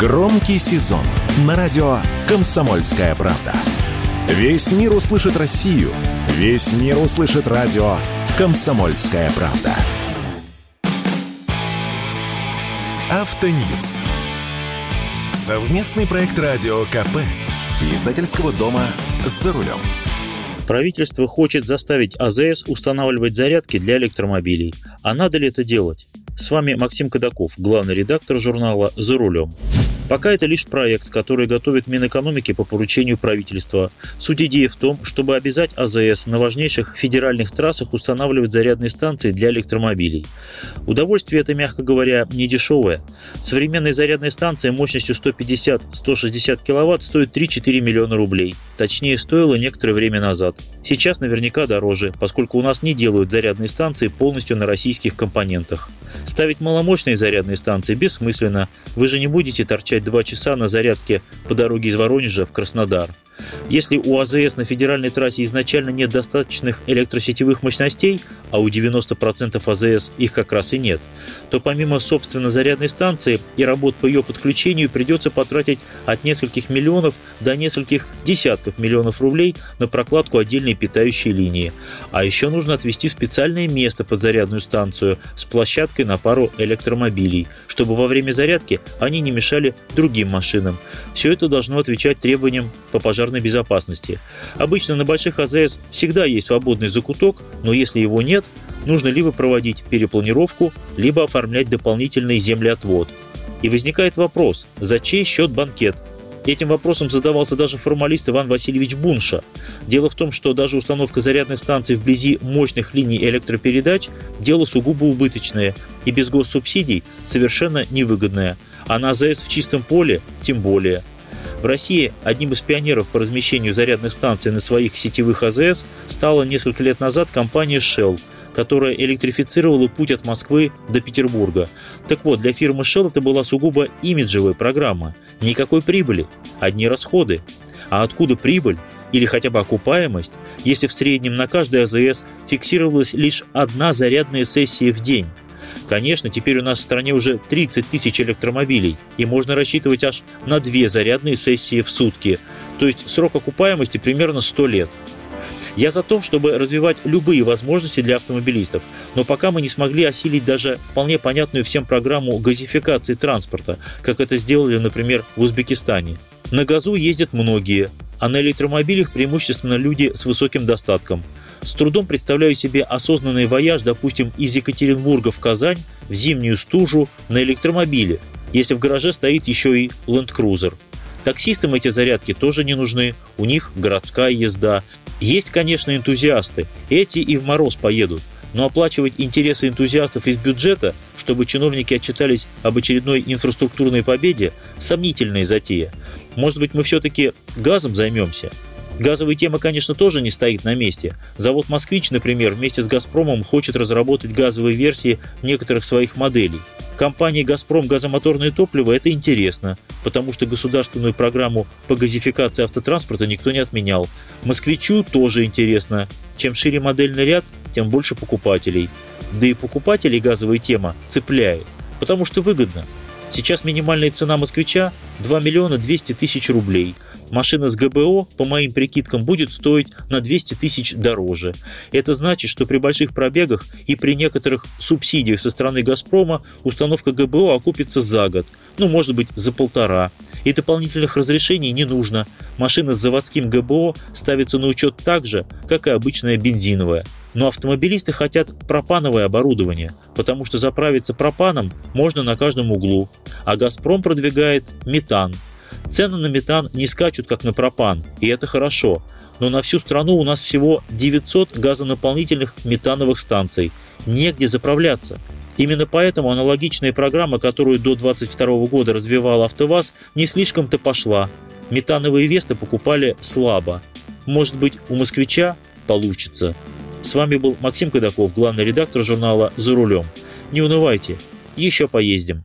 Громкий сезон на радио «Комсомольская правда». Весь мир услышит Россию. Весь мир услышит радио «Комсомольская правда». Автоньюз. Совместный проект радио КП. Издательского дома «За рулем». Правительство хочет заставить АЗС устанавливать зарядки для электромобилей. А надо ли это делать? С вами Максим Кадаков, главный редактор журнала «За рулем». Пока это лишь проект, который готовит Минэкономики по поручению правительства. Суть идеи в том, чтобы обязать АЗС на важнейших федеральных трассах устанавливать зарядные станции для электромобилей. Удовольствие это, мягко говоря, не дешевое. Современная зарядная станция мощностью 150-160 кВт стоит 3-4 миллиона рублей. Точнее, стоила некоторое время назад. Сейчас наверняка дороже, поскольку у нас не делают зарядные станции полностью на российских компонентах. Ставить маломощные зарядные станции бессмысленно. Вы же не будете торчать 2 часа на зарядке по дороге из Воронежа в Краснодар. Если у АЗС на федеральной трассе изначально нет достаточных электросетевых мощностей, а у 90% АЗС их как раз и нет, то помимо собственно зарядной станции и работ по ее подключению придется потратить от нескольких миллионов до нескольких десятков миллионов рублей на прокладку отдельной питающей линии. А еще нужно отвести специальное место под зарядную станцию с площадкой на пару электромобилей, чтобы во время зарядки они не мешали другим машинам. Все это должно отвечать требованиям по пожарной безопасности. Обычно на больших АЗС всегда есть свободный закуток, но если его нет, нужно либо проводить перепланировку, либо оформлять дополнительный землеотвод. И возникает вопрос, за чей счет банкет? Этим вопросом задавался даже формалист Иван Васильевич Бунша. Дело в том, что даже установка зарядной станции вблизи мощных линий электропередач – дело сугубо убыточное и без госсубсидий совершенно невыгодное, а на АЗС в чистом поле тем более – в России одним из пионеров по размещению зарядных станций на своих сетевых АЗС стала несколько лет назад компания Shell, которая электрифицировала путь от Москвы до Петербурга. Так вот, для фирмы Shell это была сугубо имиджевая программа. Никакой прибыли, одни расходы. А откуда прибыль или хотя бы окупаемость, если в среднем на каждой АЗС фиксировалась лишь одна зарядная сессия в день? Конечно, теперь у нас в стране уже 30 тысяч электромобилей, и можно рассчитывать аж на две зарядные сессии в сутки, то есть срок окупаемости примерно 100 лет. Я за то, чтобы развивать любые возможности для автомобилистов, но пока мы не смогли осилить даже вполне понятную всем программу газификации транспорта, как это сделали, например, в Узбекистане. На газу ездят многие, а на электромобилях преимущественно люди с высоким достатком. С трудом представляю себе осознанный вояж, допустим, из Екатеринбурга в Казань в зимнюю стужу на электромобиле, если в гараже стоит еще и Land Cruiser. Таксистам эти зарядки тоже не нужны, у них городская езда. Есть, конечно, энтузиасты, эти и в мороз поедут, но оплачивать интересы энтузиастов из бюджета, чтобы чиновники отчитались об очередной инфраструктурной победе, сомнительная затея. Может быть, мы все-таки газом займемся? Газовая тема, конечно, тоже не стоит на месте. Завод «Москвич», например, вместе с «Газпромом» хочет разработать газовые версии некоторых своих моделей. Компании «Газпром» газомоторное топливо – это интересно, потому что государственную программу по газификации автотранспорта никто не отменял. «Москвичу» тоже интересно. Чем шире модельный ряд, тем больше покупателей. Да и покупателей газовая тема цепляет, потому что выгодно. Сейчас минимальная цена москвича 2 миллиона 200 тысяч рублей – машина с ГБО, по моим прикидкам, будет стоить на 200 тысяч дороже. Это значит, что при больших пробегах и при некоторых субсидиях со стороны «Газпрома» установка ГБО окупится за год, ну, может быть, за полтора. И дополнительных разрешений не нужно. Машина с заводским ГБО ставится на учет так же, как и обычная бензиновая. Но автомобилисты хотят пропановое оборудование, потому что заправиться пропаном можно на каждом углу, а «Газпром» продвигает метан – Цены на метан не скачут, как на пропан, и это хорошо. Но на всю страну у нас всего 900 газонаполнительных метановых станций. Негде заправляться. Именно поэтому аналогичная программа, которую до 2022 года развивал АвтоВАЗ, не слишком-то пошла. Метановые Весты покупали слабо. Может быть, у москвича получится. С вами был Максим Кадаков, главный редактор журнала «За рулем». Не унывайте, еще поездим.